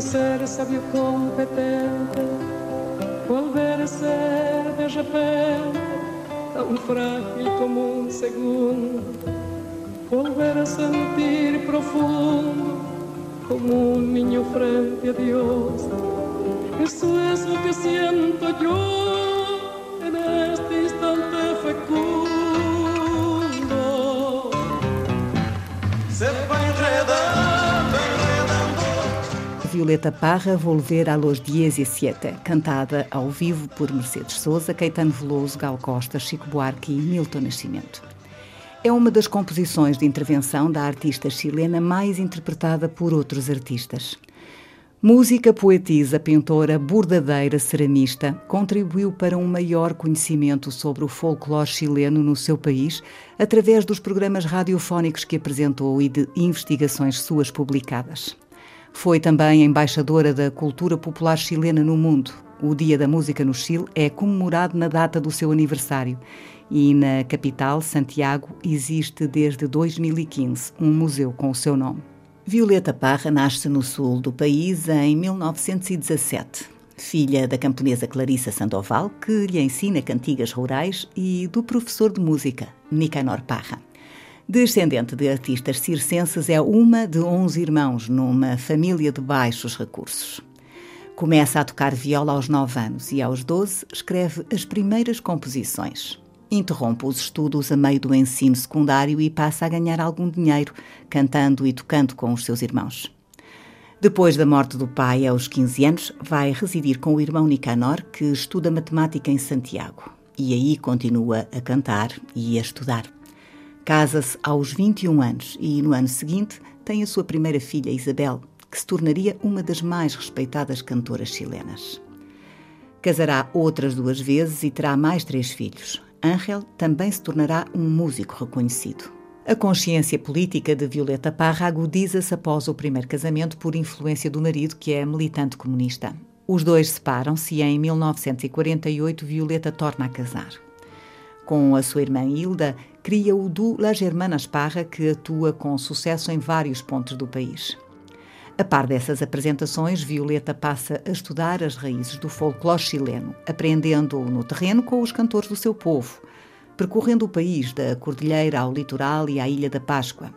Ser sabio competente, volver a ser de repente tão frágil como um segundo, volver a sentir profundo como un niño frente a Dios. Eso es lo que siento yo Violeta Parra Volver a los Dias e Siete, cantada ao vivo por Mercedes Souza, Caetano Veloso, Gal Costa, Chico Buarque e Milton Nascimento. É uma das composições de intervenção da artista chilena mais interpretada por outros artistas. Música, poetisa, pintora, bordadeira, ceramista, contribuiu para um maior conhecimento sobre o folclore chileno no seu país através dos programas radiofónicos que apresentou e de investigações suas publicadas. Foi também embaixadora da cultura popular chilena no mundo. O Dia da Música no Chile é comemorado na data do seu aniversário e na capital, Santiago, existe desde 2015 um museu com o seu nome. Violeta Parra nasce no sul do país em 1917. Filha da camponesa Clarissa Sandoval, que lhe ensina cantigas rurais, e do professor de música, Nicanor Parra. Descendente de artistas circenses, é uma de 11 irmãos numa família de baixos recursos. Começa a tocar viola aos 9 anos e, aos 12, escreve as primeiras composições. Interrompe os estudos a meio do ensino secundário e passa a ganhar algum dinheiro cantando e tocando com os seus irmãos. Depois da morte do pai, aos 15 anos, vai residir com o irmão Nicanor, que estuda matemática em Santiago. E aí continua a cantar e a estudar. Casa-se aos 21 anos e, no ano seguinte, tem a sua primeira filha, Isabel, que se tornaria uma das mais respeitadas cantoras chilenas. Casará outras duas vezes e terá mais três filhos. Ángel também se tornará um músico reconhecido. A consciência política de Violeta Parra agudiza-se após o primeiro casamento por influência do marido, que é militante comunista. Os dois separam-se e em 1948 Violeta torna a casar. Com a sua irmã Hilda, cria o do La Germanas Parra, que atua com sucesso em vários pontos do país. A par dessas apresentações, Violeta passa a estudar as raízes do folclore chileno, aprendendo no terreno com os cantores do seu povo, percorrendo o país da Cordilheira ao litoral e à Ilha da Páscoa.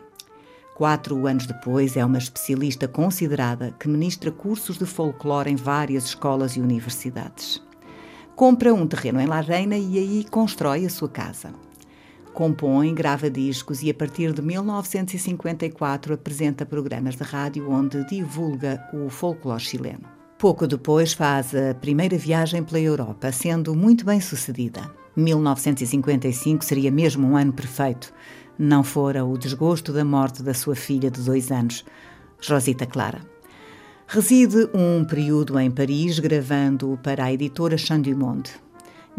Quatro anos depois, é uma especialista considerada que ministra cursos de folclore em várias escolas e universidades. Compra um terreno em La Reina e aí constrói a sua casa compõe, grava discos e, a partir de 1954, apresenta programas de rádio onde divulga o folclore chileno. Pouco depois faz a primeira viagem pela Europa, sendo muito bem sucedida. 1955 seria mesmo um ano perfeito, não fora o desgosto da morte da sua filha de dois anos, Rosita Clara. Reside um período em Paris, gravando para a editora Chant du Monde.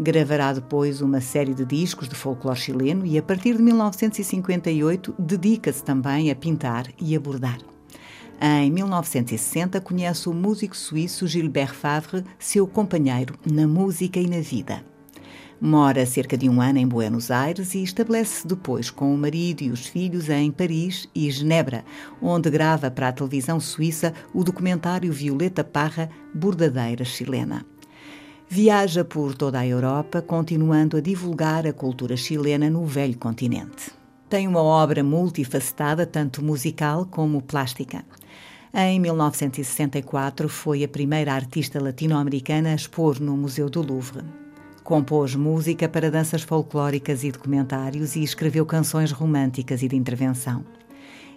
Gravará depois uma série de discos de folclore chileno e, a partir de 1958, dedica-se também a pintar e a bordar. Em 1960, conhece o músico suíço Gilbert Favre, seu companheiro na música e na vida. Mora cerca de um ano em Buenos Aires e estabelece-se depois com o marido e os filhos em Paris e Genebra, onde grava para a televisão suíça o documentário Violeta Parra, Bordadeira Chilena. Viaja por toda a Europa, continuando a divulgar a cultura chilena no velho continente. Tem uma obra multifacetada, tanto musical como plástica. Em 1964, foi a primeira artista latino-americana a expor no Museu do Louvre. Compôs música para danças folclóricas e documentários e escreveu canções românticas e de intervenção.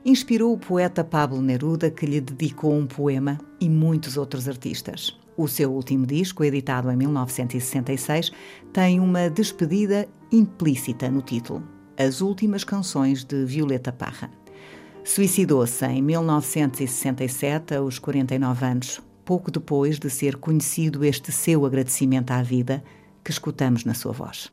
Inspirou o poeta Pablo Neruda, que lhe dedicou um poema, e muitos outros artistas. O seu último disco, editado em 1966, tem uma despedida implícita no título: As Últimas Canções de Violeta Parra. Suicidou-se em 1967, aos 49 anos, pouco depois de ser conhecido este seu agradecimento à vida que escutamos na sua voz.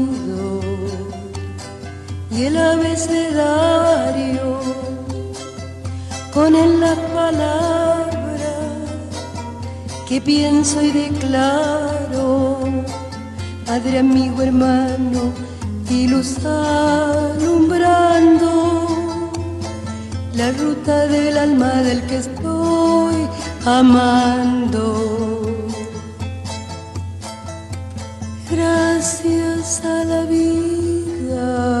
el abecedario con él las palabras que pienso y declaro, Padre, amigo, hermano, y luz alumbrando la ruta del alma del que estoy amando. Gracias a la vida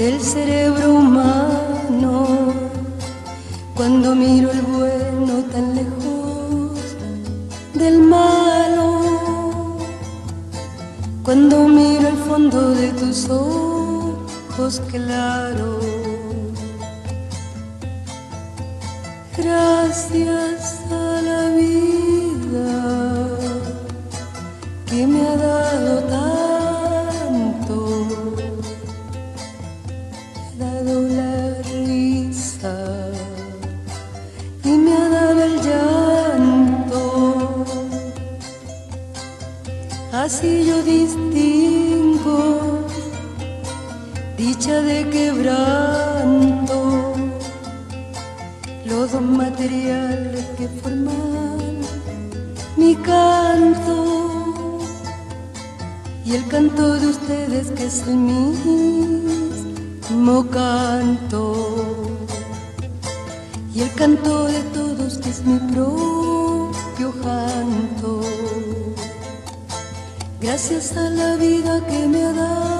del cerebro humano, cuando miro el bueno tan lejos del malo. Cuando miro el fondo de tus ojos claros. Gracias a los materiales que forman mi canto y el canto de ustedes que es el mismo canto y el canto de todos que es mi propio canto. Gracias a la vida que me ha dado